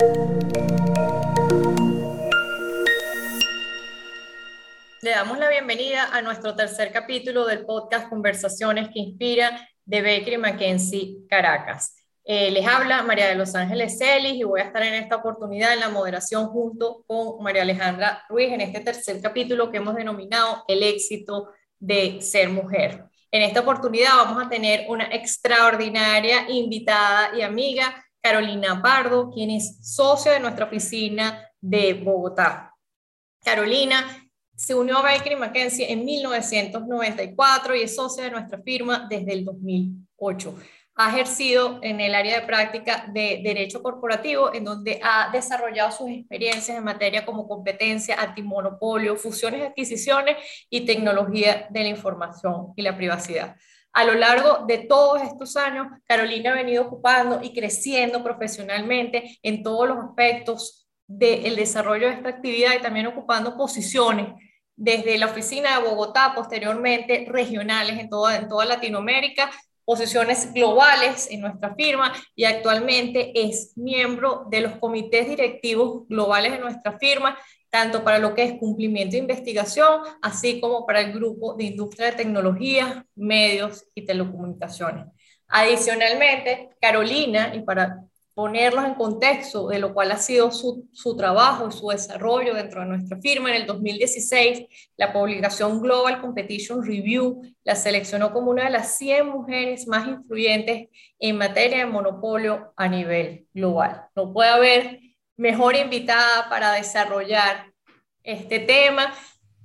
Le damos la bienvenida a nuestro tercer capítulo del podcast Conversaciones que Inspira de Bakery Mackenzie Caracas. Eh, les habla María de los Ángeles Celis y voy a estar en esta oportunidad en la moderación junto con María Alejandra Ruiz en este tercer capítulo que hemos denominado El éxito de ser mujer. En esta oportunidad vamos a tener una extraordinaria invitada y amiga, Carolina Pardo, quien es socia de nuestra oficina de Bogotá. Carolina se unió a Bakery McKenzie en 1994 y es socia de nuestra firma desde el 2008 ha ejercido en el área de práctica de derecho corporativo, en donde ha desarrollado sus experiencias en materia como competencia, antimonopolio, fusiones, adquisiciones y tecnología de la información y la privacidad. A lo largo de todos estos años, Carolina ha venido ocupando y creciendo profesionalmente en todos los aspectos del desarrollo de esta actividad y también ocupando posiciones desde la oficina de Bogotá, posteriormente regionales en toda, en toda Latinoamérica, posiciones globales en nuestra firma y actualmente es miembro de los comités directivos globales de nuestra firma, tanto para lo que es cumplimiento de investigación, así como para el grupo de industria de tecnología, medios y telecomunicaciones. Adicionalmente, Carolina, y para ponerlos en contexto de lo cual ha sido su, su, trabajo su desarrollo dentro de nuestra firma. En el 2016, la publicación Global Competition Review la seleccionó como una de las 100 mujeres más influyentes en materia de monopolio a nivel global. No puede haber mejor invitada para desarrollar este tema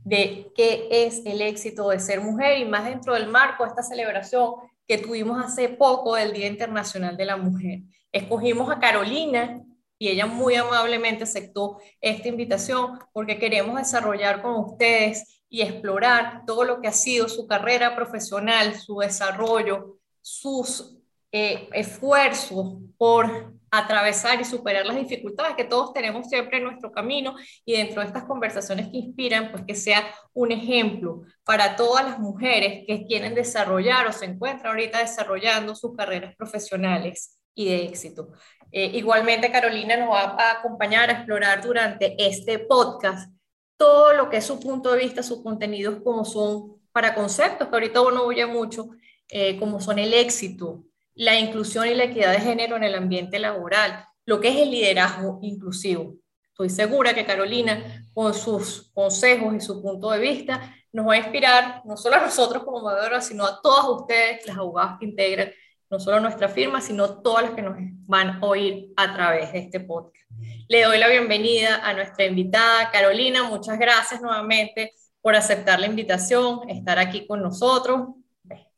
de qué es el éxito de ser mujer y más dentro del marco de esta celebración que tuvimos hace poco del Día Internacional de la Mujer. Escogimos a Carolina y ella muy amablemente aceptó esta invitación porque queremos desarrollar con ustedes y explorar todo lo que ha sido su carrera profesional, su desarrollo, sus eh, esfuerzos por atravesar y superar las dificultades que todos tenemos siempre en nuestro camino y dentro de estas conversaciones que inspiran, pues que sea un ejemplo para todas las mujeres que quieren desarrollar o se encuentran ahorita desarrollando sus carreras profesionales y de éxito. Eh, igualmente, Carolina nos va a acompañar a explorar durante este podcast todo lo que es su punto de vista, sus contenidos, como son para conceptos que ahorita uno oye mucho, eh, como son el éxito, la inclusión y la equidad de género en el ambiente laboral, lo que es el liderazgo inclusivo. Estoy segura que Carolina, con sus consejos y su punto de vista, nos va a inspirar no solo a nosotros como moderadoras, sino a todas ustedes, las abogadas que integran no solo nuestra firma, sino todas las que nos van a oír a través de este podcast. Le doy la bienvenida a nuestra invitada Carolina. Muchas gracias nuevamente por aceptar la invitación, estar aquí con nosotros.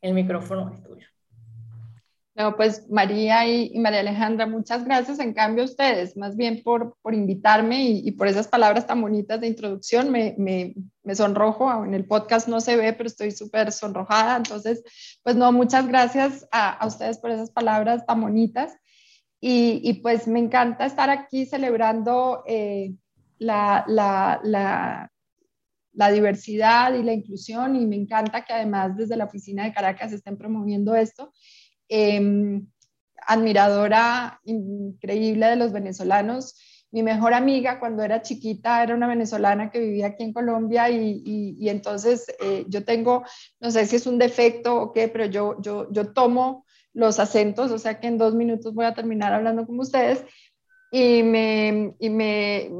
El micrófono es tuyo. No, pues María y, María Alejandra, muchas gracias en cambio ustedes, más bien por, por invitarme y, por esas palabras tan bonitas de introducción. Me, me sonrojo, en el podcast no se ve, pero estoy súper sonrojada. Entonces, pues no, muchas gracias a, ustedes por esas palabras tan bonitas. Y, y, pues me encanta estar aquí celebrando eh, la, la, la, la diversidad y la inclusión y me encanta que además desde la oficina de Caracas estén promoviendo esto Em, admiradora increíble de los venezolanos. Mi mejor amiga cuando era chiquita era una venezolana que vivía aquí en Colombia y, y, entonces eh, yo tengo, no sé si es un defecto o qué, pero yo, yo, yo tomo los acentos, o sea que en dos minutos voy a terminar hablando con ustedes y me, y me,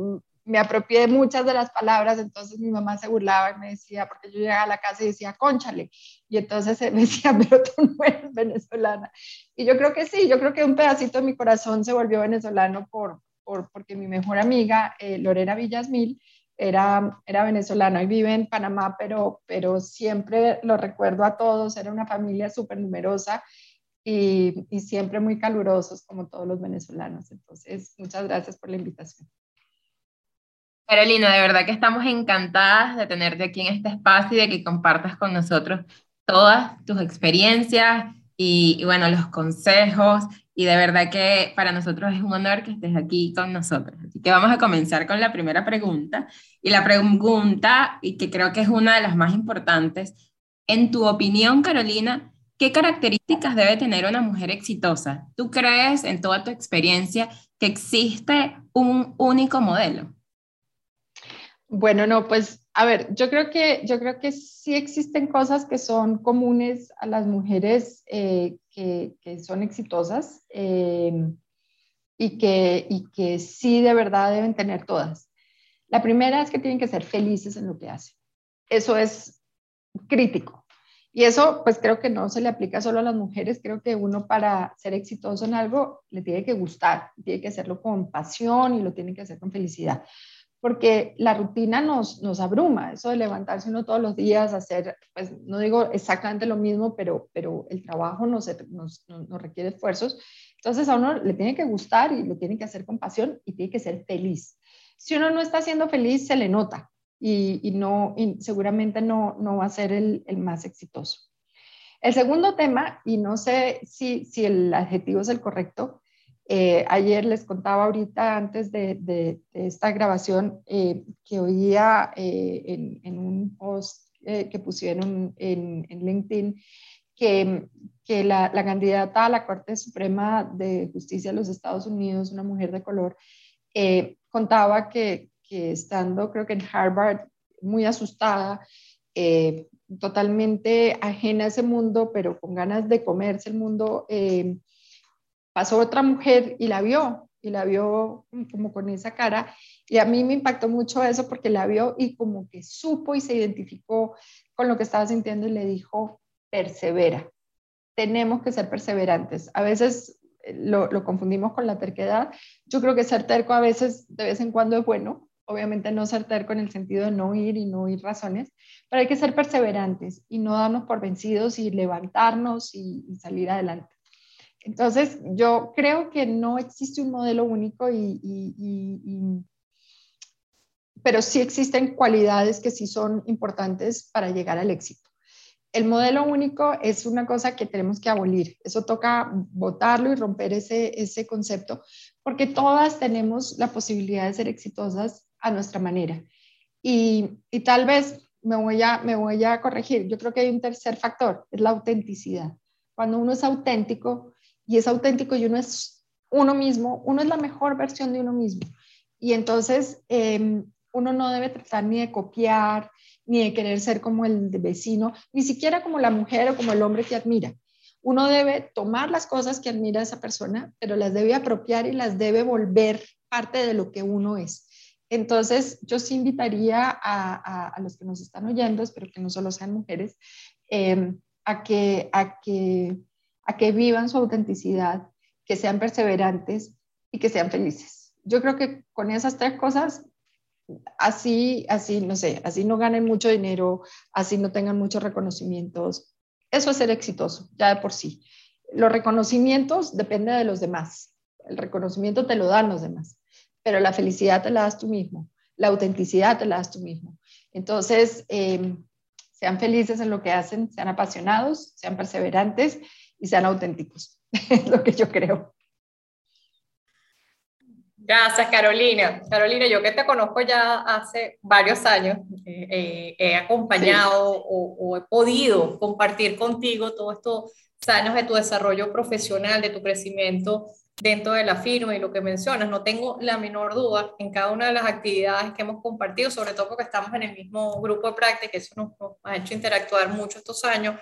me apropié de muchas de las palabras, entonces mi mamá se burlaba y me decía, porque yo llegaba a la casa y decía, conchale, y entonces me decía, pero tú no eres venezolana. Y yo creo que sí, yo creo que un pedacito de mi corazón se volvió venezolano por, por porque mi mejor amiga, eh, Lorena Villasmil, era, era venezolana y vive en Panamá, pero, pero siempre lo recuerdo a todos, era una familia súper numerosa y, y siempre muy calurosos como todos los venezolanos. Entonces, muchas gracias por la invitación. Carolina, de verdad que estamos encantadas de tenerte aquí en este espacio y de que compartas con nosotros todas tus experiencias y, bueno, los consejos. Y de verdad que para nosotros es un honor que estés aquí con nosotros. Así que vamos a comenzar con la primera pregunta. Y la pregunta, y que creo que es una de las más importantes, en tu opinión, Carolina, ¿qué características debe tener una mujer exitosa? ¿Tú crees en toda tu experiencia que existe un único modelo? Bueno, no, pues a ver, yo creo que, yo creo que sí existen cosas que son comunes a las mujeres eh, que, son exitosas eh, y, que, y que sí de verdad deben tener todas. La primera es que tienen que ser felices en lo que hacen. Eso es crítico. Y eso, pues creo que no se le aplica solo a las mujeres, creo que uno para ser exitoso en algo le tiene que gustar, tiene que hacerlo con pasión y lo tiene que hacer con felicidad porque la rutina nos, nos abruma, eso de levantarse uno todos los días, hacer, pues no digo exactamente lo mismo, pero, pero el trabajo nos, nos, nos requiere esfuerzos. Entonces a uno le tiene que gustar y lo tiene que hacer con pasión y tiene que ser feliz. Si uno no está siendo feliz, se le nota y, y no, seguramente no, no va a ser el, el más exitoso. El segundo tema, y no sé si, si el adjetivo es el correcto, eh, ayer les contaba ahorita antes de, esta grabación eh, que oía eh, en, un post que pusieron en, LinkedIn que, que la, candidata a la Corte Suprema de Justicia de los Estados Unidos, una mujer de color, contaba que, que, estando creo que en Harvard muy asustada, totalmente ajena a ese mundo, pero con ganas de comerse el mundo, pasó otra mujer y la vio, y la vio como con esa cara. Y a mí me impactó mucho eso porque la vio y como que supo y se identificó con lo que estaba sintiendo y le dijo, persevera. Tenemos que ser perseverantes. A veces eh, lo, lo confundimos con la terquedad. Yo creo que ser terco a veces, de vez en cuando es bueno. Obviamente no ser terco en el sentido de no ir y no oír razones, pero hay que ser perseverantes y no darnos por vencidos y levantarnos y, y salir adelante. Entonces, yo creo que no existe un modelo único, y, pero sí existen cualidades que sí son importantes para llegar al éxito. El modelo único es una cosa que tenemos que abolir. Eso toca votarlo y romper ese, ese concepto, porque todas tenemos la posibilidad de ser exitosas a nuestra manera. Y, y tal vez me voy, a, me voy a corregir. Yo creo que hay un tercer factor, es la autenticidad. Cuando uno es auténtico, y es auténtico y uno es uno mismo, uno es la mejor versión de uno mismo. Y entonces em, uno no debe tratar ni de copiar, ni de querer ser como el vecino, ni siquiera como la mujer o como el hombre que admira. Uno debe tomar las cosas que admira esa persona, pero las debe apropiar y las debe volver parte de lo que uno es. Entonces, yo sí invitaría a, a, los que nos están oyendo, espero que no solo sean mujeres, em, a, que, a que a que vivan su autenticidad, que sean perseverantes y que sean felices. Yo creo que con esas tres cosas, así, así, no sé, así no ganen mucho dinero, así no tengan muchos reconocimientos, eso es ser exitoso, ya de por sí. Los reconocimientos dependen de los demás. El reconocimiento te lo dan los demás, pero la felicidad te la das tú mismo, la autenticidad te la das tú mismo. Entonces, eh, sean felices en lo que hacen, sean apasionados, sean perseverantes y sean auténticos. es lo que yo creo. Gracias, Carolina. Carolina, yo que te conozco ya hace varios años, eh, eh, he acompañado o, he podido compartir contigo todos estos años de tu desarrollo profesional, de tu crecimiento dentro de la firma y lo que mencionas. No tengo la menor duda en cada una de las actividades que hemos compartido, sobre todo porque estamos en el mismo grupo de práctica, eso nos, ha hecho interactuar mucho estos años.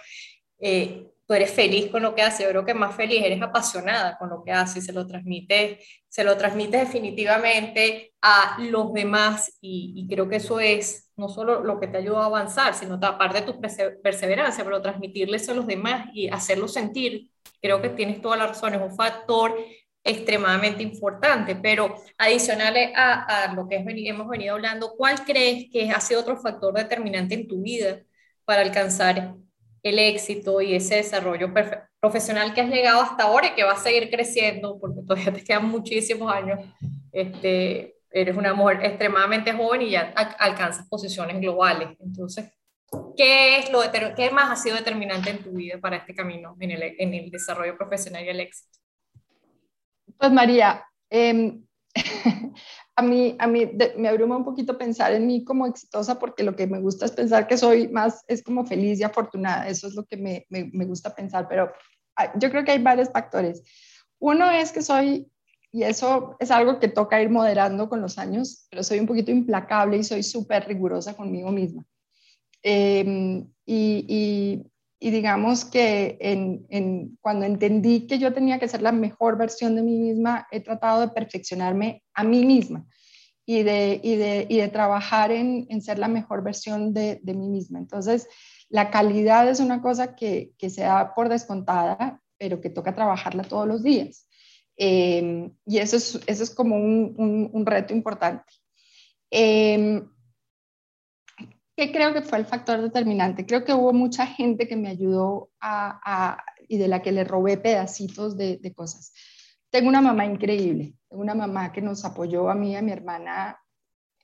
Eh, tú eres feliz con lo que haces, yo creo que más feliz, eres apasionada con lo que haces, y se lo transmite se lo transmite definitivamente a los demás y, creo que eso es no solo lo que te ayuda a avanzar, sino aparte de tu perseverancia, pero transmitirles a los demás y hacerlos sentir, creo que tienes toda la razón, es un factor extremadamente importante, pero adicional a, a lo que hemos venido hablando, ¿cuál crees que ha sido otro factor determinante en tu vida para alcanzar el éxito y ese desarrollo profesional que has llegado hasta ahora y que va a seguir creciendo, porque todavía te quedan muchísimos años. Este, eres una mujer extremadamente joven y ya alcanzas posiciones globales. Entonces, ¿qué, es lo ¿qué más ha sido determinante en tu vida para este camino en el, en el desarrollo profesional y el éxito? Pues María, em, a mí, a mí me abruma un poquito pensar en mí como exitosa porque lo que me gusta es pensar que soy más, es como feliz y afortunada. Eso es lo que me, me, gusta pensar, pero yo creo que hay varios factores. Uno es que soy, y eso es algo que toca ir moderando con los años, pero soy un poquito implacable y soy súper rigurosa conmigo misma. Em, y, digamos que en, en, cuando entendí que yo tenía que ser la mejor versión de mí misma, he tratado de perfeccionarme a mí misma y de, y de, y de trabajar en, en, ser la mejor versión de, de, mí misma. Entonces, la calidad es una cosa que, que se da por descontada, pero que toca trabajarla todos los días. Eh, y eso es, eso es como un, un, un reto importante. Eh, ¿Qué creo que fue el factor determinante? Creo que hubo mucha gente que me ayudó a, a, y de la que le robé pedacitos de, de, cosas. Tengo una mamá increíble, una mamá que nos apoyó a mí y a mi hermana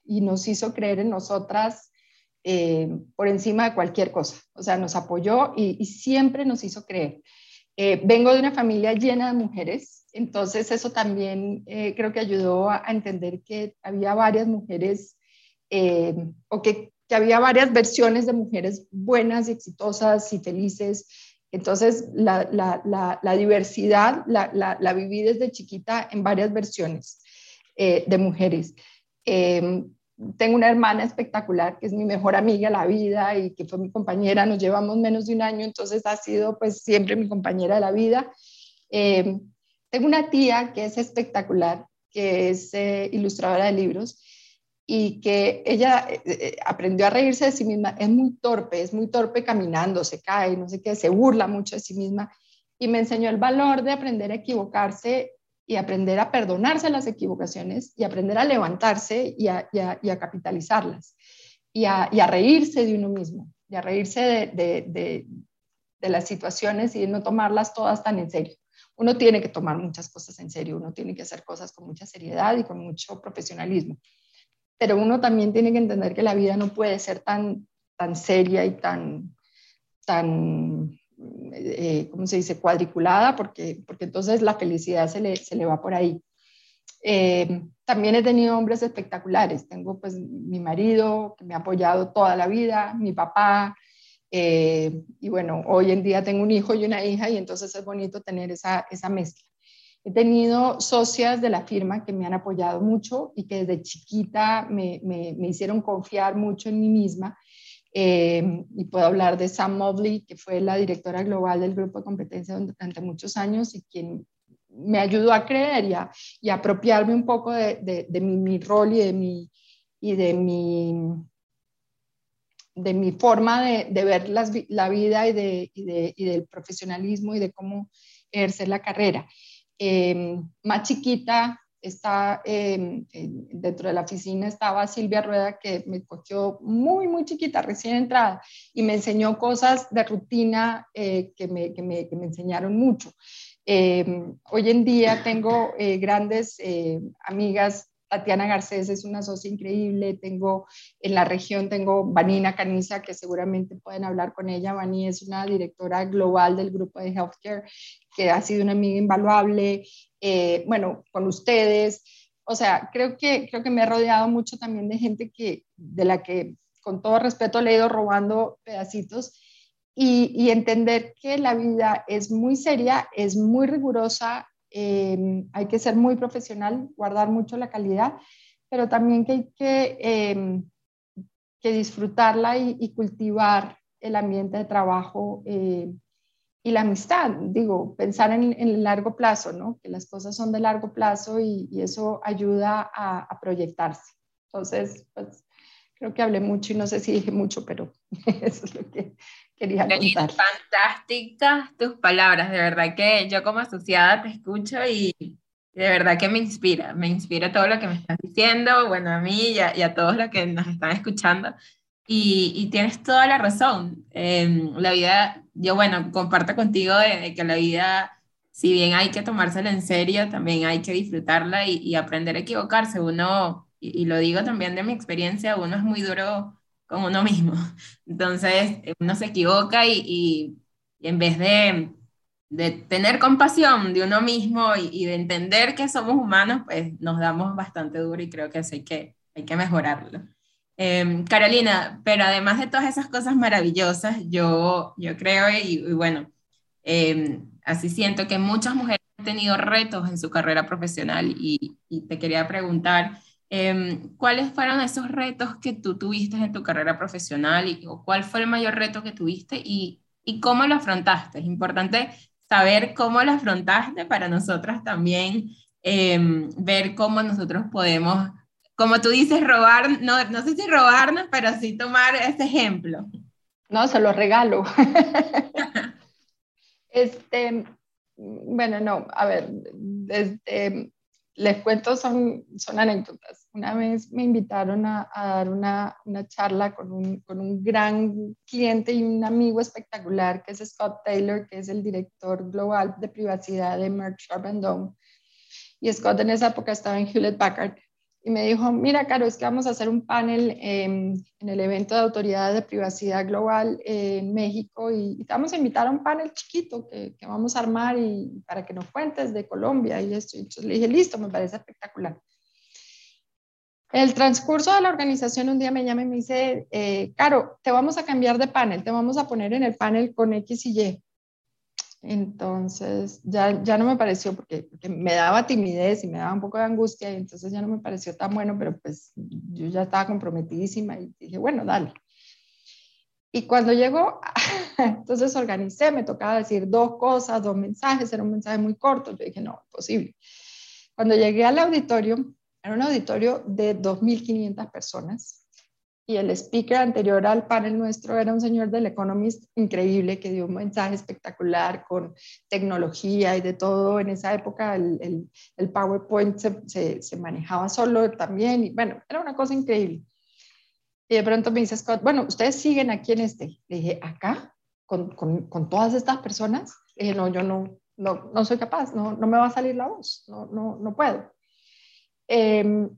y nos hizo creer en nosotras eh, por encima de cualquier cosa. O sea, nos apoyó y, y siempre nos hizo creer. Eh, vengo de una familia llena de mujeres, entonces eso también eh, creo que ayudó a, a, entender que había varias mujeres eh, o que que había varias versiones de mujeres buenas y exitosas y felices. Entonces, la, la, la, la diversidad la, viví desde chiquita en varias versiones eh, de mujeres. Eh, tengo una hermana espectacular que es mi mejor amiga la vida y que fue mi compañera, nos llevamos menos de un año, entonces ha sido pues siempre mi compañera de la vida. Eh, tengo una tía que es espectacular, que es eh, ilustradora de libros y que ella eh, eh, aprendió a reírse de sí misma, es muy torpe, es muy torpe caminando, se cae, no sé qué, se burla mucho de sí misma. Y me enseñó el valor de aprender a equivocarse y aprender a perdonarse las equivocaciones y aprender a levantarse y a, capitalizarlas y a, reírse de uno mismo y a reírse de, de las situaciones y de no tomarlas todas tan en serio. Uno tiene que tomar muchas cosas en serio, uno tiene que hacer cosas con mucha seriedad y con mucho profesionalismo pero uno también tiene que entender que la vida no puede ser tan, tan seria y tan, tan eh, ¿cómo se dice?, cuadriculada, porque, porque entonces la felicidad se le, se le va por ahí. Eh, también he tenido hombres espectaculares. Tengo pues mi marido que me ha apoyado toda la vida, mi papá, eh, y bueno, hoy en día tengo un hijo y una hija y entonces es bonito tener esa, esa mezcla. He tenido socias de la firma que me han apoyado mucho y que desde chiquita me, me, me hicieron confiar mucho en mí misma. Eh, y puedo hablar de Sam Mobley, que fue la directora global del grupo de competencia durante muchos años y quien me ayudó a creer y a, y apropiarme un poco de, de, de mi, mi, rol y de mi, y de mi, de mi forma de, de ver las, la vida y, y, y del profesionalismo y de cómo ejercer la carrera eh, más chiquita, está eh, dentro de la oficina estaba Silvia Rueda que me cogió muy muy chiquita recién entrada y me enseñó cosas de rutina eh, que, me, que, me, que, me, enseñaron mucho. Eh, hoy en día tengo eh, grandes amigas Tatiana Garcés es una socia increíble, tengo en la región, tengo Vanina Caniza, que seguramente pueden hablar con ella. Vani es una directora global del grupo de healthcare, que ha sido una amiga invaluable, eh, bueno, con ustedes. O sea, creo que, creo que me he rodeado mucho también de gente que, de la que, con todo respeto, le he ido robando pedacitos. Y, y entender que la vida es muy seria, es muy rigurosa, eh, hay que ser muy profesional, guardar mucho la calidad, pero también que hay que, eh, que disfrutarla y, cultivar el ambiente de trabajo eh, y la amistad. Digo, pensar en, el largo plazo, ¿no? Que las cosas son de largo plazo y, eso ayuda a, a, proyectarse. Entonces, pues creo que hablé mucho y no sé si dije mucho, pero eso es lo que quería contar. Fantásticas tus palabras, de verdad que yo como asociada te escucho y de verdad que me inspira, me inspira todo lo que me estás diciendo, bueno, a mí y a, y a todos los que nos están escuchando. Y, y tienes toda la razón. Eh, la vida, yo bueno, comparto contigo de, de, que la vida, si bien hay que tomársela en serio, también hay que disfrutarla y, y aprender a equivocarse. Uno, y, y, lo digo también de mi experiencia, uno es muy duro con uno mismo. Entonces, uno se equivoca y, y, y en vez de, de tener compasión de uno mismo y, de entender que somos humanos, pues nos damos bastante duro y creo que eso hay que, hay que mejorarlo. Em, Carolina, pero además de todas esas cosas maravillosas, yo, yo creo y, bueno, em, así siento que muchas mujeres han tenido retos en su carrera profesional y, y te quería preguntar, Em, ¿Cuáles fueron esos retos que tú tuviste en tu carrera profesional y, o cuál fue el mayor reto que tuviste y, y cómo lo afrontaste? Es importante saber cómo lo afrontaste para nosotras también em, ver cómo nosotros podemos, como tú dices, robar, no, no sé si robarnos, pero sí tomar ese ejemplo. No, se lo regalo. este, bueno, no, a ver, desde les cuento, son, son anécdotas. Una vez me invitaron a, dar una, una charla con un, con un, gran cliente y un amigo espectacular que es Scott Taylor, que es el director global de privacidad de Merck Sharp Dome. Y Scott en esa época estaba en Hewlett Packard y me dijo, mira, Caro, es que vamos a hacer un panel en el evento de autoridades de privacidad global en México y, te vamos a invitar a un panel chiquito que, que, vamos a armar y para que nos cuentes de Colombia y esto. Y entonces le dije, listo, me parece espectacular. El transcurso de la organización un día me llama y me dice, eh, Caro, te vamos a cambiar de panel, te vamos a poner en el panel con X y Y. Entonces ya, ya no me pareció, porque, me daba timidez y me daba un poco de angustia, y entonces ya no me pareció tan bueno, pero pues yo ya estaba comprometidísima y dije, bueno, dale. Y cuando llegó, entonces organicé, me tocaba decir dos cosas, dos mensajes, era un mensaje muy corto, yo dije, no, imposible. Cuando llegué al auditorio, era un auditorio de 2.500 personas, y el speaker anterior al panel nuestro era un señor del Economist increíble que dio un mensaje espectacular con tecnología y de todo. En esa época el, el, PowerPoint se, se, manejaba solo también y bueno, era una cosa increíble. Y de pronto me dice Scott, bueno, ustedes siguen aquí en este. Le dije, ¿acá? ¿Con, con, con todas estas personas? Le dije, no, yo no, no, no soy capaz, no, no me va a salir la voz, no, no, no puedo. Eh,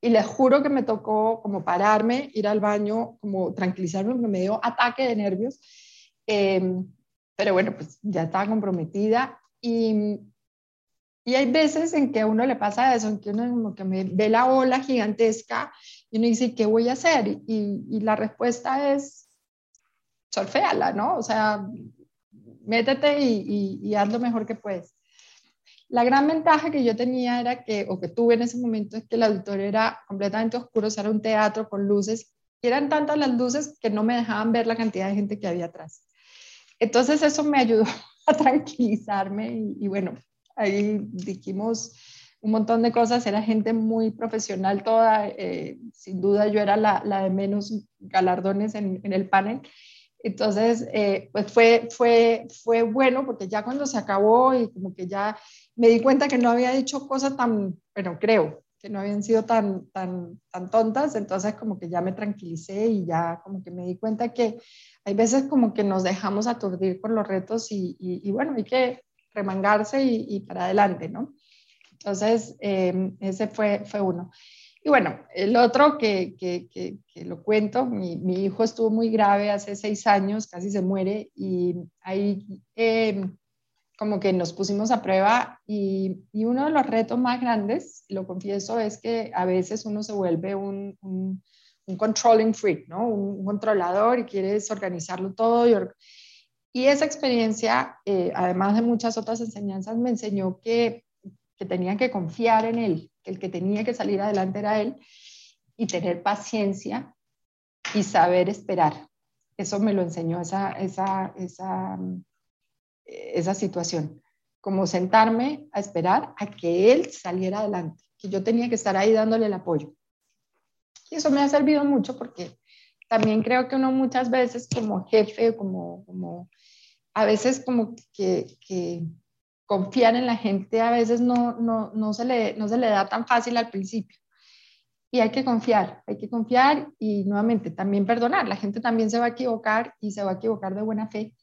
y les juro que me tocó como pararme, ir al baño, como tranquilizarme, porque me dio ataque de nervios. Em, pero bueno, pues ya estaba comprometida y, y hay veces en que a uno le pasa eso, en que uno como que me ve la ola gigantesca y uno dice, ¿qué voy a hacer? Y, y la respuesta es, surféala, ¿no? O sea, métete y, y haz lo mejor que puedes. La gran ventaja que yo tenía era que, o que tuve en ese momento, es que el auditorio era completamente oscuro, era un teatro con luces, y eran tantas las luces que no me dejaban ver la cantidad de gente que había atrás. Entonces eso me ayudó a tranquilizarme y, bueno, ahí dijimos un montón de cosas, era gente muy profesional toda, eh, sin duda yo era la, de menos galardones en el panel, entonces, eh, pues fue, fue, fue bueno porque ya cuando se acabó y como que ya me di cuenta que no había dicho cosas tan, bueno, creo que no habían sido tan, tan, tan tontas, entonces como que ya me tranquilicé y ya como que me di cuenta que hay veces como que nos dejamos aturdir por los retos y, y, bueno, hay que remangarse y, y, para adelante, ¿no? Entonces, eh, ese fue, fue uno. Y bueno, el otro que, que, que, lo cuento, mi, hijo estuvo muy grave hace seis años, casi se muere, y ahí eh, como que nos pusimos a prueba y, uno de los retos más grandes, lo confieso, es que a veces uno se vuelve un, un, controlling freak, ¿no? Un, controlador y quieres organizarlo todo. Y, y esa experiencia, eh, además de muchas otras enseñanzas, me enseñó que, que tenían que confiar en él, que el que tenía que salir adelante era él, y tener paciencia y saber esperar. Eso me lo enseñó esa, esa, esa esa situación, como sentarme a esperar a que él saliera adelante, que yo tenía que estar ahí dándole el apoyo. Y eso me ha servido mucho porque también creo que uno muchas veces como jefe, como, como a veces como que, que confiar en la gente a veces no, no, no, se le, no se le da tan fácil al principio. Y hay que confiar, hay que confiar y nuevamente también perdonar. La gente también se va a equivocar y se va a equivocar de buena fe.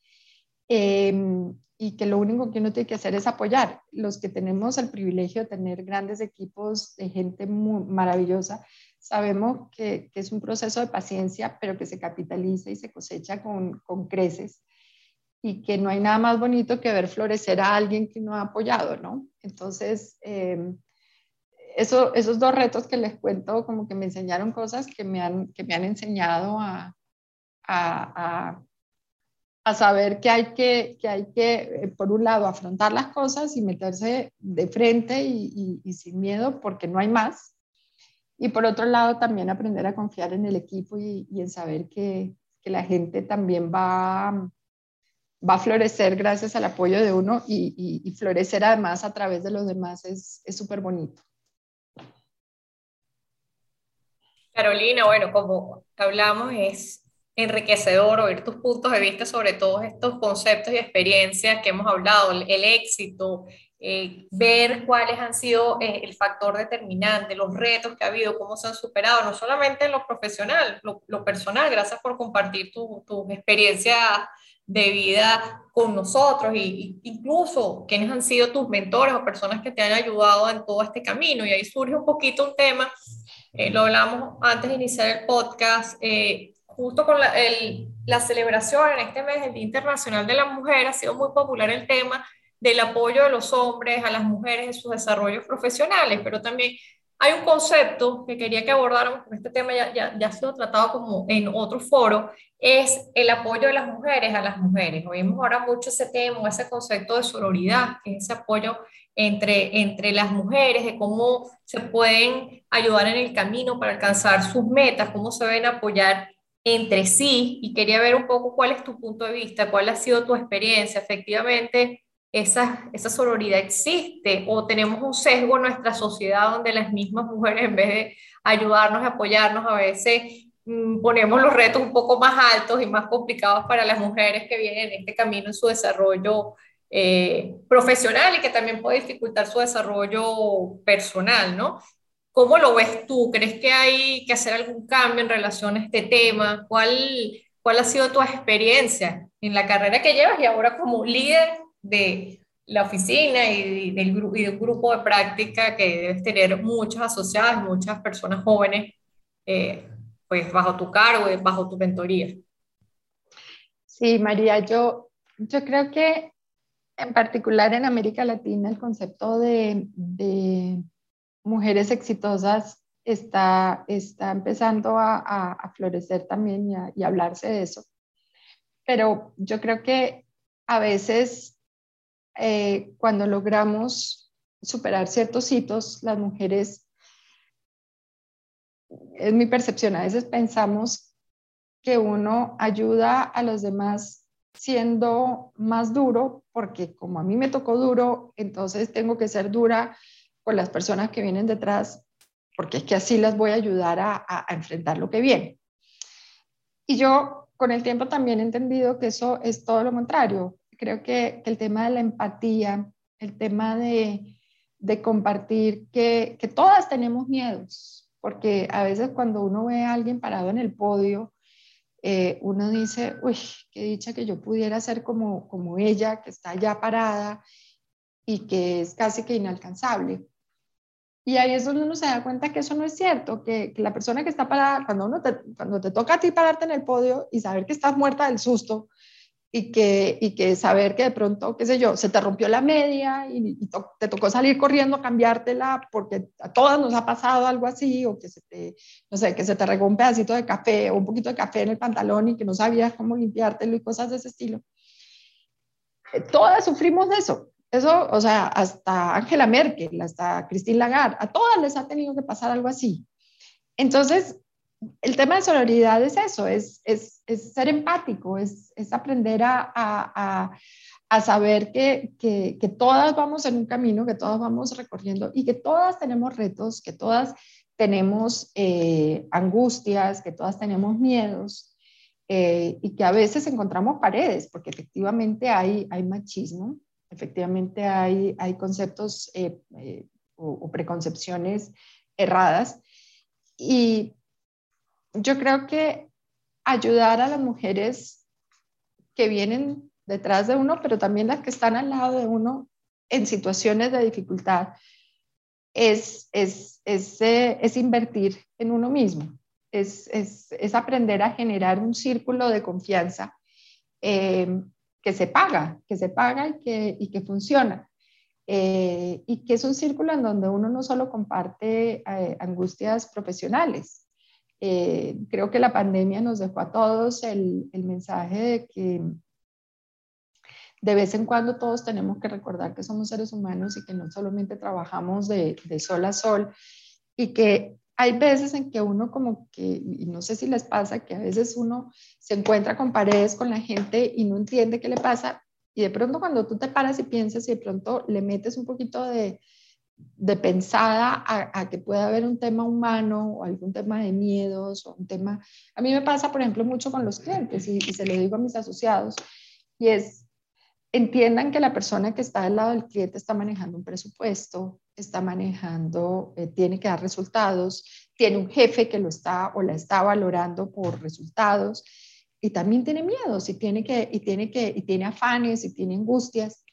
Em, y que lo único que uno tiene que hacer es apoyar. Los que tenemos el privilegio de tener grandes equipos de gente maravillosa, sabemos que, que, es un proceso de paciencia, pero que se capitaliza y se cosecha con, con creces. Y que no hay nada más bonito que ver florecer a alguien que no ha apoyado, ¿no? Entonces, eso, esos dos retos que les cuento como que me enseñaron cosas que me han, que me han enseñado a, a, a, saber que hay que, que hay que, eh, por un lado, afrontar las cosas y meterse de frente y, y, sin miedo porque no hay más. Y por otro lado, también aprender a confiar en el equipo y, y en saber que, que, la gente también va, va a florecer gracias al apoyo de uno y, y florecer además a través de los demás es súper bonito. Carolina, bueno, como hablamos, es enriquecedor oír tus puntos de vista sobre todos estos conceptos y experiencias que hemos hablado, el, éxito, eh, ver cuáles han sido eh, el factor determinante, los retos que ha habido, cómo se han superado, no solamente en lo profesional, lo, personal. Gracias por compartir tus tu experiencias de vida con nosotros e incluso quiénes han sido tus mentores o personas que te han ayudado en todo este camino. Y ahí surge un poquito un tema eh, lo hablamos antes de iniciar el podcast, eh, justo con la, el, la, celebración en este mes del Día Internacional de la Mujer, ha sido muy popular el tema del apoyo de los hombres a las mujeres en sus desarrollos profesionales, pero también hay un concepto que quería que abordáramos, porque este tema ya, ya, ya ha sido tratado como en otro foro, es el apoyo de las mujeres a las mujeres. Oímos ahora mucho ese tema, ese concepto de sororidad, que es ese apoyo entre, entre las mujeres, de cómo se pueden ayudar en el camino para alcanzar sus metas, cómo se deben apoyar entre sí. Y quería ver un poco cuál es tu punto de vista, cuál ha sido tu experiencia. Efectivamente, esa, esa sororidad existe o tenemos un sesgo en nuestra sociedad donde las mismas mujeres, en vez de ayudarnos y apoyarnos, a veces mm, ponemos los retos un poco más altos y más complicados para las mujeres que vienen en este camino en su desarrollo eh, profesional y que también puede dificultar su desarrollo personal, ¿no? ¿Cómo lo ves tú? ¿Crees que hay que hacer algún cambio en relación a este tema? ¿Cuál, cuál ha sido tu experiencia en la carrera que llevas y ahora como líder de la oficina y, del, y de un grupo de práctica que debes tener muchas asociadas, muchas personas jóvenes, eh, pues bajo tu cargo y bajo tu mentoría? Sí, María, yo, yo creo que en particular en América Latina el concepto de, mujeres exitosas está, está empezando a, florecer también y, a, hablarse de eso. Pero yo creo que a veces eh, cuando logramos superar ciertos hitos, las mujeres, es mi percepción, a veces pensamos que uno ayuda a los demás siendo más duro, porque como a mí me tocó duro, entonces tengo que ser dura con las personas que vienen detrás, porque es que así las voy a ayudar a, enfrentar lo que viene. Y yo con el tiempo también he entendido que eso es todo lo contrario. Creo que, el tema de la empatía, el tema de, de compartir, que, que todas tenemos miedos, porque a veces cuando uno ve a alguien parado en el podio, eh, uno dice, uy, qué dicha que yo pudiera ser como, como ella, que está ya parada y que es casi que inalcanzable. Y ahí es donde uno se da cuenta que eso no es cierto, que, que la persona que está parada, cuando, uno te, cuando te toca a ti pararte en el podio y saber que estás muerta del susto, y que, y que saber que de pronto, qué sé yo, se te rompió la media y, te tocó salir corriendo a cambiártela porque a todas nos ha pasado algo así, o que se te, no sé, que se te regó un pedacito de café o un poquito de café en el pantalón y que no sabías cómo limpiártelo y cosas de ese estilo. Eh, todas sufrimos de eso. Eso, o sea, hasta Angela Merkel, hasta Christine Lagarde, a todas les ha tenido que pasar algo así. Entonces, el tema de solidaridad es eso, es, es, es ser empático, es, es aprender a, a, a, saber que, que, que, todas vamos en un camino, que todas vamos recorriendo y que todas tenemos retos, que todas tenemos eh, angustias, que todas tenemos miedos eh, y que a veces encontramos paredes, porque efectivamente hay, hay machismo, efectivamente hay, hay conceptos eh, o, o preconcepciones erradas. Y, yo creo que ayudar a las mujeres que vienen detrás de uno, pero también las que están al lado de uno en situaciones de dificultad, es, es, es, eh, es invertir en uno mismo, es, es, aprender a generar un círculo de confianza eh, que se paga, que se paga y que, y que funciona. Eh, y que es un círculo en donde uno no solo comparte eh, angustias profesionales. Eh, creo que la pandemia nos dejó a todos el, mensaje de que de vez en cuando todos tenemos que recordar que somos seres humanos y que no solamente trabajamos de, de sol a sol y que hay veces en que uno como que, y no sé si les pasa, que a veces uno se encuentra con paredes con la gente y no entiende qué le pasa, y de pronto cuando tú te paras y piensas y de pronto le metes un poquito de, de pensada a, que pueda haber un tema humano o algún tema de miedos o un tema... A mí me pasa, por ejemplo, mucho con los clientes y, se lo digo a mis asociados, y es, entiendan que la persona que está al lado del cliente está manejando un presupuesto, está manejando, eh, tiene que dar resultados, tiene un jefe que lo está o la está valorando por resultados y también tiene miedos y tiene, que, y tiene, que, y tiene afanes y tiene angustias.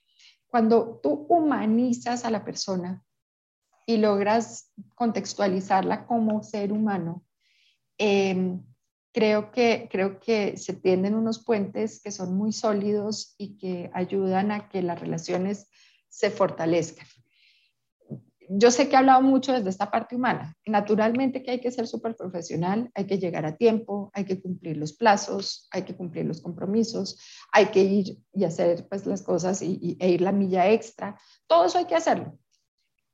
Cuando tú humanizas a la persona y logras contextualizarla como ser humano, em, creo, que, creo que se tienden unos puentes que son muy sólidos y que ayudan a que las relaciones se fortalezcan yo sé que he hablado mucho desde esta parte humana. Naturalmente que hay que ser súper profesional, hay que llegar a tiempo, hay que cumplir los plazos, hay que cumplir los compromisos, hay que ir y hacer pues, las cosas y, e ir la milla extra. Todo eso hay que hacerlo.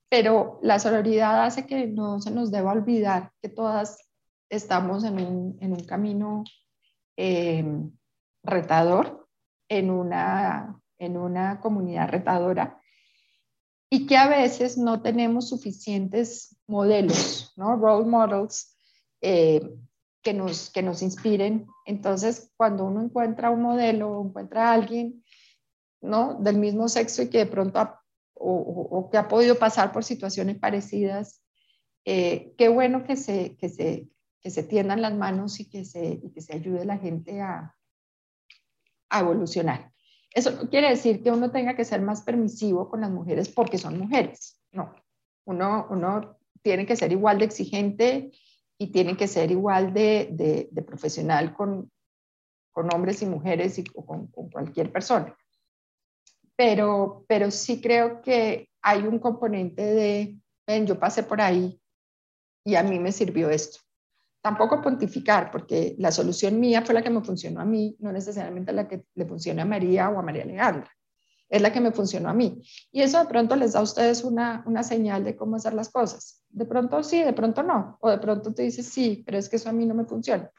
Pero la sororidad hace que no se nos deba olvidar que todas estamos en un, en un camino eh, retador, en una, en una comunidad retadora y que a veces no tenemos suficientes modelos, ¿no? Role models eh, que, nos, que nos inspiren. Entonces, cuando uno encuentra un modelo, encuentra a alguien, ¿no? Del mismo sexo y que de pronto o, que ha podido pasar por situaciones parecidas, eh, qué bueno que se, que, se, que se tiendan las manos y que se, y que se ayude la gente a, a evolucionar. Eso no quiere decir que uno tenga que ser más permisivo con las mujeres porque son mujeres. No, uno, uno tiene que ser igual de exigente y tiene que ser igual de, de, profesional con, con, hombres y mujeres y con, con, cualquier persona. Pero, pero sí creo que hay un componente de, ven, yo pasé por ahí y a mí me sirvió esto tampoco pontificar, porque la solución mía fue la que me funcionó a mí, no necesariamente la que le funcione a María o a María Alejandra, es la que me funcionó a mí. Y eso de pronto les da a ustedes una, una señal de cómo hacer las cosas. De pronto sí, de pronto no, o de pronto te dices sí, pero es que eso a mí no me funciona.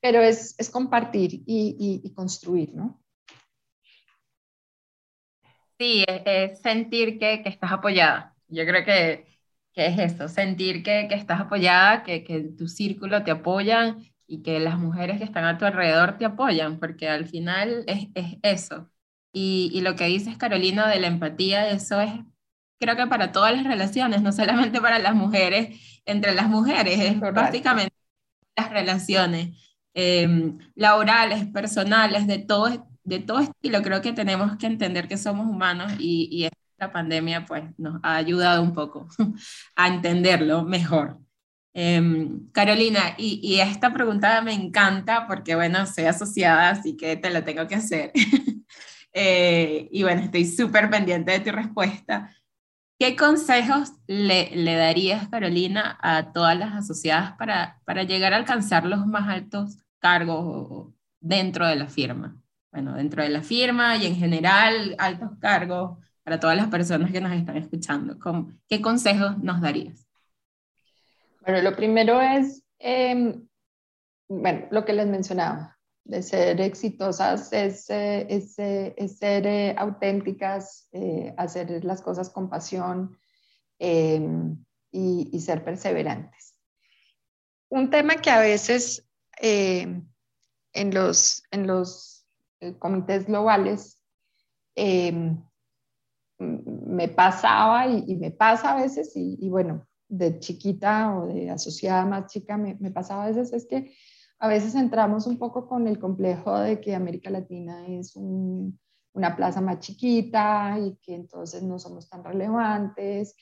Pero es, es compartir y, y, construir, ¿no? Sí, es, sentir que, que estás apoyada. Yo creo que que es eso, sentir que, que estás apoyada, que, que, tu círculo te apoya y que las mujeres que están a tu alrededor te apoyan, porque al final es, es eso. Y, y, lo que dices, Carolina, de la empatía, eso es, creo que para todas las relaciones, no solamente para las mujeres, entre las mujeres, es básicamente las relaciones eh, laborales, personales, de todo, de todo estilo. Creo que tenemos que entender que somos humanos y, y la pandemia pues nos ha ayudado un poco a entenderlo mejor. Em, Carolina, y, esta pregunta me encanta porque, bueno, soy asociada, así que te la tengo que hacer. Eh, y bueno, estoy súper pendiente de tu respuesta. ¿Qué consejos le, le, darías, Carolina, a todas las asociadas para, para llegar a alcanzar los más altos cargos dentro de la firma? Bueno, dentro de la firma y en general, altos cargos para todas las personas que nos están escuchando? ¿Qué consejos nos darías? Bueno, lo primero es, em, bueno, lo que les mencionaba, de ser exitosas es, eh, es, eh, ser eh, auténticas, hacer las cosas con pasión em, y, y, ser perseverantes. Un tema que a veces em, en los, en los comités globales me pasaba y, me pasa a veces, y, bueno, de chiquita o de asociada más chica, me, pasaba a veces es que a veces entramos un poco con el complejo de que América Latina es una plaza más chiquita y que entonces no somos tan relevantes.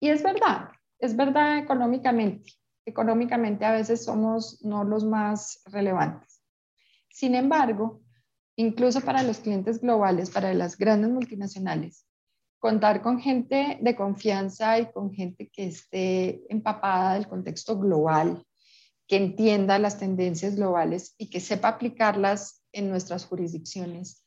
Y es verdad, es verdad económicamente. Económicamente a veces somos no los más relevantes. Sin embargo, incluso para los clientes globales, para las grandes multinacionales, contar con gente de confianza y con gente que esté empapada del contexto global, que entienda las tendencias globales y que sepa aplicarlas en nuestras jurisdicciones,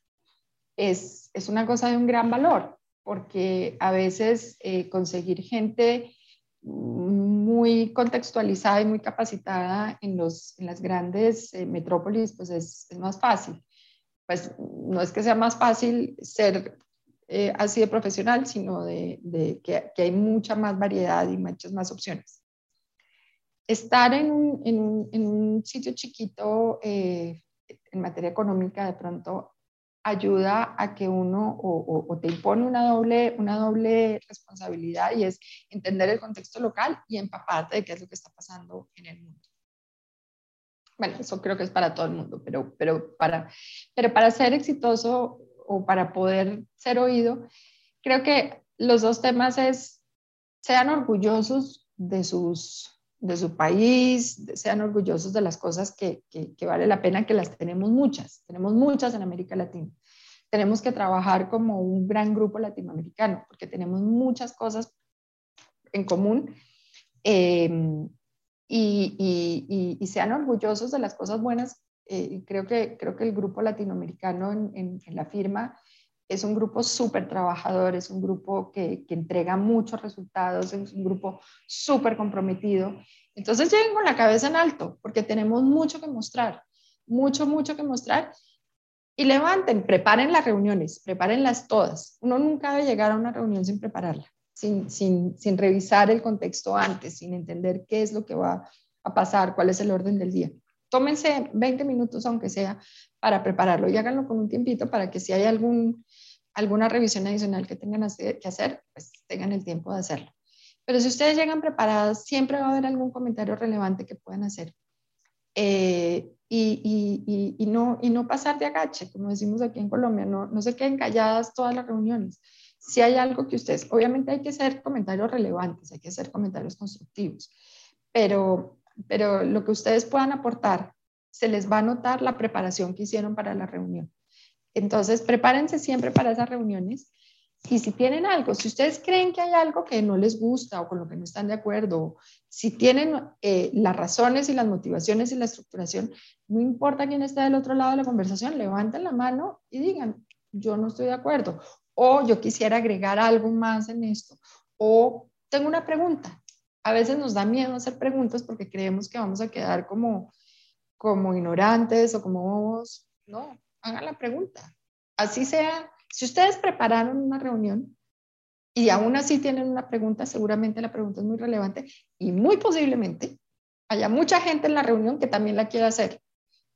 es, es una cosa de un gran valor, porque a veces eh, conseguir gente muy contextualizada y muy capacitada en, los, en las grandes eh, metrópolis, pues es, es, más fácil. Pues no es que sea más fácil ser eh, así de profesional, sino de, que, hay mucha más variedad y muchas más opciones. Estar en un sitio chiquito eh, en materia económica de pronto ayuda a que uno o, te impone una doble, una doble responsabilidad y es entender el contexto local y empaparte de qué es lo que está pasando en el mundo. Bueno, eso creo que es para todo el mundo, pero, pero, para, pero para ser exitoso o para poder ser oído, creo que los dos temas es, sean orgullosos de sus de su país, sean orgullosos de las cosas que, que, vale la pena, que las tenemos muchas, tenemos muchas en América Latina. Tenemos que trabajar como un gran grupo latinoamericano, porque tenemos muchas cosas en común eh, y, sean orgullosos de las cosas buenas. Eh, creo, que, creo que el grupo latinoamericano en, en, en la firma es un grupo súper trabajador, es un grupo que, que, entrega muchos resultados, es un grupo súper comprometido. Entonces lleguen con la cabeza en alto, porque tenemos mucho que mostrar, mucho, mucho que mostrar. Y levanten, preparen las reuniones, prepárenlas todas. Uno nunca debe llegar a una reunión sin prepararla, sin, sin, sin revisar el contexto antes, sin entender qué es lo que va a pasar, cuál es el orden del día. Tómense 20 minutos, aunque sea, para prepararlo y háganlo con un tiempito para que si hay algún, alguna revisión adicional que tengan que hacer, pues tengan el tiempo de hacerlo. Pero si ustedes llegan preparadas, siempre va a haber algún comentario relevante que puedan hacer. Eh, y, y, y, no, y no pasar de agache, como decimos aquí en Colombia, no, no se queden calladas todas las reuniones. Si hay algo que ustedes, obviamente hay que hacer comentarios relevantes, hay que hacer comentarios constructivos, pero pero lo que ustedes puedan aportar, se les va a notar la preparación que hicieron para la reunión. Entonces, prepárense siempre para esas reuniones y si tienen algo, si ustedes creen que hay algo que no les gusta o con lo que no están de acuerdo, si tienen eh, las razones y las motivaciones y la estructuración, no importa quién esté del otro lado de la conversación, levanten la mano y digan, yo no estoy de acuerdo, o yo quisiera agregar algo más en esto, o tengo una pregunta, a veces nos da miedo hacer preguntas porque creemos que vamos a quedar como, como ignorantes o como bobos. No, hagan la pregunta. Así sea, si ustedes prepararon una reunión y aún así tienen una pregunta, seguramente la pregunta es muy relevante y muy posiblemente haya mucha gente en la reunión que también la quiera hacer.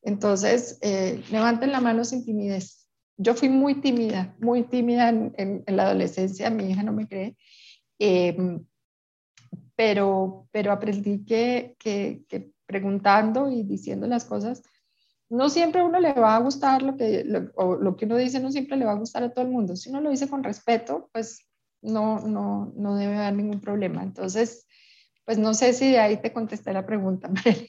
Entonces, eh, levanten la mano sin timidez. Yo fui muy tímida, muy tímida en, la adolescencia, mi hija no me cree. Eh, pero, pero aprendí que, que, preguntando y diciendo las cosas, no siempre a uno le va a gustar lo que, lo, o lo que uno dice, no siempre le va a gustar a todo el mundo. Si uno lo dice con respeto, pues no, no, no debe haber ningún problema. Entonces, pues no sé si de ahí te contesté la pregunta, María.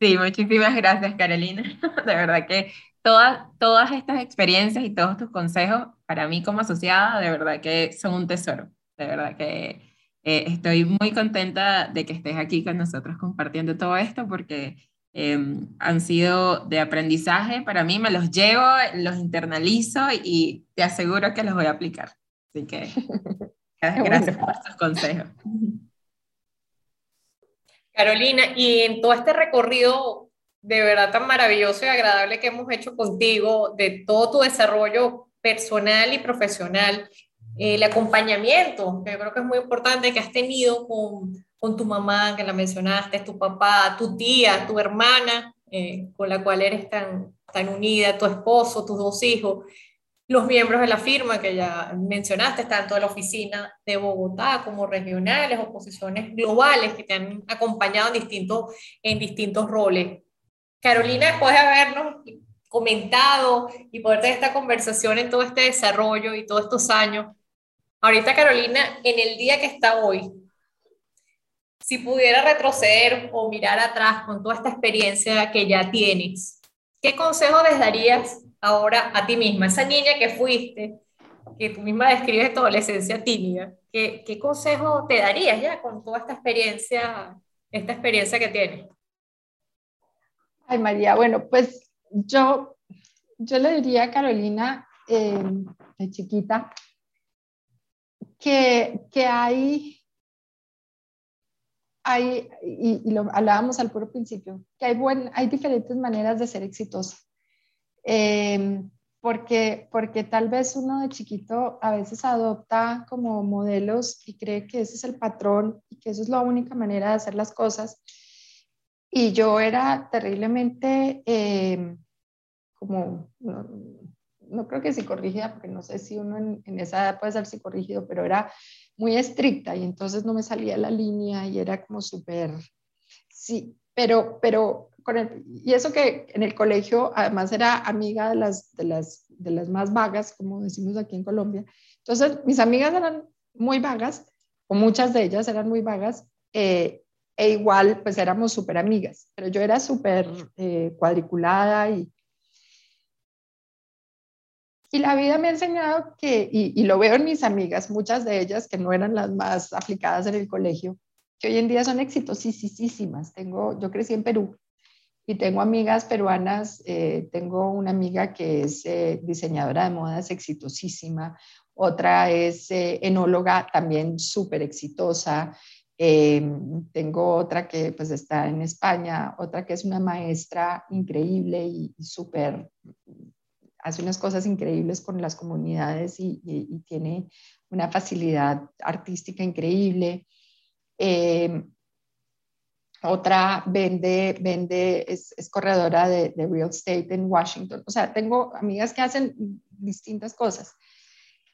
Sí, muchísimas gracias, Carolina. De verdad que todas, todas estas experiencias y todos tus consejos, para mí como asociada, de verdad que son un tesoro. De verdad que eh, estoy muy contenta de que estés aquí con nosotros compartiendo todo esto porque em, han sido de aprendizaje. Para mí me los llevo, los internalizo y te aseguro que los voy a aplicar. Así que gracias por tus consejos. Carolina, y en todo este recorrido de verdad tan maravilloso y agradable que hemos hecho contigo, de todo tu desarrollo personal y profesional, el acompañamiento, que yo creo que es muy importante, que has tenido con, con tu mamá, que la mencionaste, tu papá, tu tía, tu hermana, eh, con la cual eres tan, tan unida, tu esposo, tus dos hijos, los miembros de la firma que ya mencionaste, tanto de la oficina de Bogotá como regionales o posiciones globales que te han acompañado en distintos, en distintos roles. Carolina, después de habernos comentado y poder tener esta conversación en todo este desarrollo y todos estos años, Ahorita, Carolina, en el día que está hoy, si pudiera retroceder o mirar atrás con toda esta experiencia que ya tienes, ¿qué consejo les darías ahora a ti misma, esa niña que fuiste, que tú misma describes tu adolescencia tímida? ¿Qué, ¿Qué consejo te darías ya con toda esta experiencia, esta experiencia que tienes? Ay, María, bueno, pues yo, yo le diría a Carolina, eh, de chiquita, que, que hay, hay y, lo hablábamos al puro principio, que hay, buen, hay diferentes maneras de ser exitosa. Eh, porque, porque tal vez uno de chiquito a veces adopta como modelos y cree que ese es el patrón y que eso es la única manera de hacer las cosas. Y yo era terriblemente eh, como, no, creo que psicorrígida, porque no sé si uno en, en, esa edad puede ser psicorrígido, pero era muy estricta y entonces no me salía la línea y era como súper, sí, pero, pero y eso que en el colegio además era amiga de las, de, las, de las más vagas, como decimos aquí en Colombia. Entonces, mis amigas eran muy vagas, o muchas de ellas eran muy vagas, eh, e igual pues éramos súper amigas, pero yo era súper eh, cuadriculada y, y la vida me ha enseñado que, y, y, lo veo en mis amigas, muchas de ellas que no eran las más aplicadas en el colegio, que hoy en día son exitosísimas. Tengo, yo crecí en Perú y tengo amigas peruanas, eh, tengo una amiga que es eh, diseñadora de modas exitosísima, otra es eh, enóloga también súper exitosa, tengo otra que pues está en España, otra que es una maestra increíble y, súper, hace unas cosas increíbles con las comunidades y, y tiene una facilidad artística increíble otra vende, vende es, corredora de, real estate en Washington. O sea, tengo amigas que hacen distintas cosas.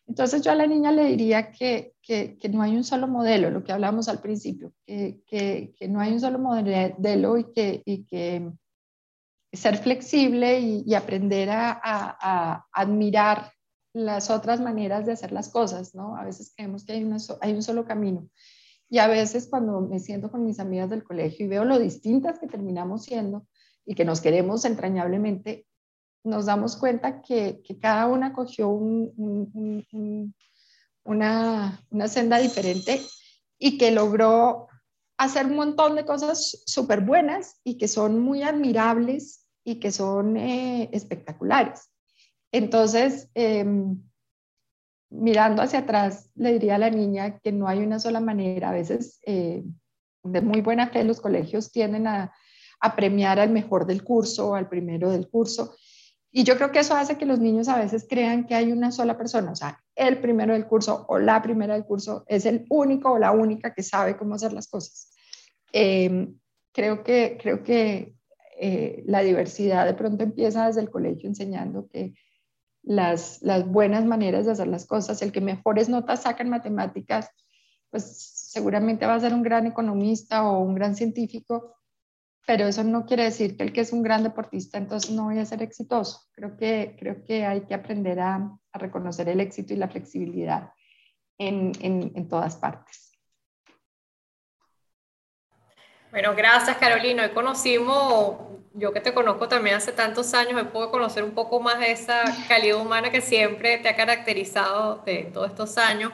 Entonces yo a la niña le diría que, que, no hay un solo modelo, lo que hablamos al principio, que, que no hay un solo modelo y que, y que ser flexible y, aprender a, a, a, admirar las otras maneras de hacer las cosas, ¿no? A veces creemos que hay, una, hay un solo camino. Y a veces cuando me siento con mis amigas del colegio y veo lo distintas que terminamos siendo y que nos queremos entrañablemente, nos damos cuenta que, cada una cogió un, una, una senda diferente y que logró hacer un montón de cosas súper buenas y que son muy admirables y que son eh, espectaculares. Entonces, eh, mirando hacia atrás, le diría a la niña que no hay una sola manera. A veces, eh, de muy buena fe, los colegios tienden a, premiar al mejor del curso, al primero del curso. Y yo creo que eso hace que los niños a veces crean que hay una sola persona, o sea, el primero del curso o la primera del curso es el único o la única que sabe cómo hacer las cosas. Eh, creo que, creo que eh, la diversidad de pronto empieza desde el colegio enseñando que las, buenas maneras de hacer las cosas. El que mejores notas saca en matemáticas, pues seguramente va a ser un gran economista o un gran científico, pero eso no quiere decir que el que es un gran deportista entonces no vaya a ser exitoso. Creo que, creo que hay que aprender a, reconocer el éxito y la flexibilidad en, en todas partes. Bueno, gracias Carolina. Hoy conocimos yo que te conozco también hace tantos años, me puedo conocer un poco más de esa calidad humana que siempre te ha caracterizado de todos estos años.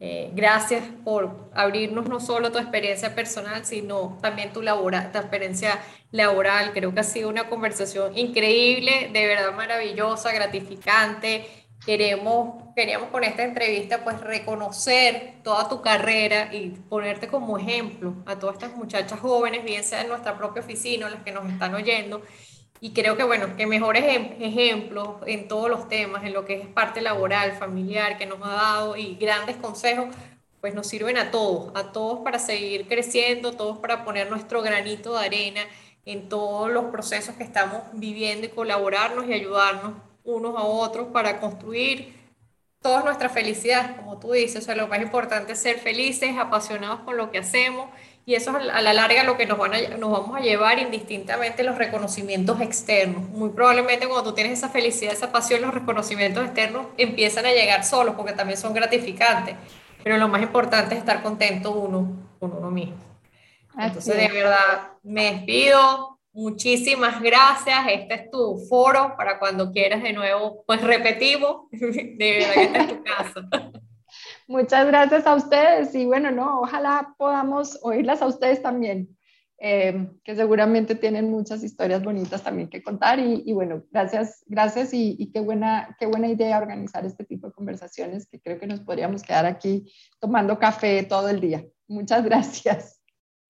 Eh, gracias por abrirnos no solo tu experiencia personal, sino también tu, labora, tu experiencia laboral. Creo que ha sido una conversación increíble, de verdad maravillosa, gratificante queremos, queríamos con esta entrevista pues reconocer toda tu carrera y ponerte como ejemplo a todas estas muchachas jóvenes, bien sea en nuestra propia oficina las que nos están oyendo. Y creo que, bueno, que mejores ejemplos en todos los temas, en lo que es parte laboral, familiar, que nos ha dado y grandes consejos, pues nos sirven a todos, a todos para seguir creciendo, todos para poner nuestro granito de arena en todos los procesos que estamos viviendo y colaborarnos y ayudarnos unos a otros para construir toda nuestra felicidad, como tú dices. O sea, lo más importante es ser felices, apasionados con lo que hacemos y eso a la larga lo que nos, van a, nos vamos a llevar indistintamente los reconocimientos externos. Muy probablemente cuando tú tienes esa felicidad, esa pasión, los reconocimientos externos empiezan a llegar solos porque también son gratificantes. Pero lo más importante es estar contento uno con uno mismo. Entonces, de verdad, me despido muchísimas gracias. Este es tu foro para cuando quieras de nuevo, pues repetimos, de verdad que este es tu caso. Muchas gracias a ustedes y bueno, no, ojalá podamos oírlas a ustedes también, eh, que seguramente tienen muchas historias bonitas también que contar y, bueno, gracias, gracias y, qué, buena, qué buena idea organizar este tipo de conversaciones que creo que nos podríamos quedar aquí tomando café todo el día. Muchas gracias.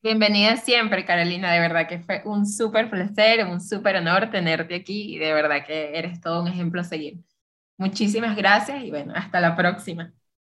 Bienvenida siempre, Carolina. De verdad que fue un súper placer, un súper honor tenerte aquí y de verdad que eres todo un ejemplo a seguir. Muchísimas gracias y bueno, hasta la próxima.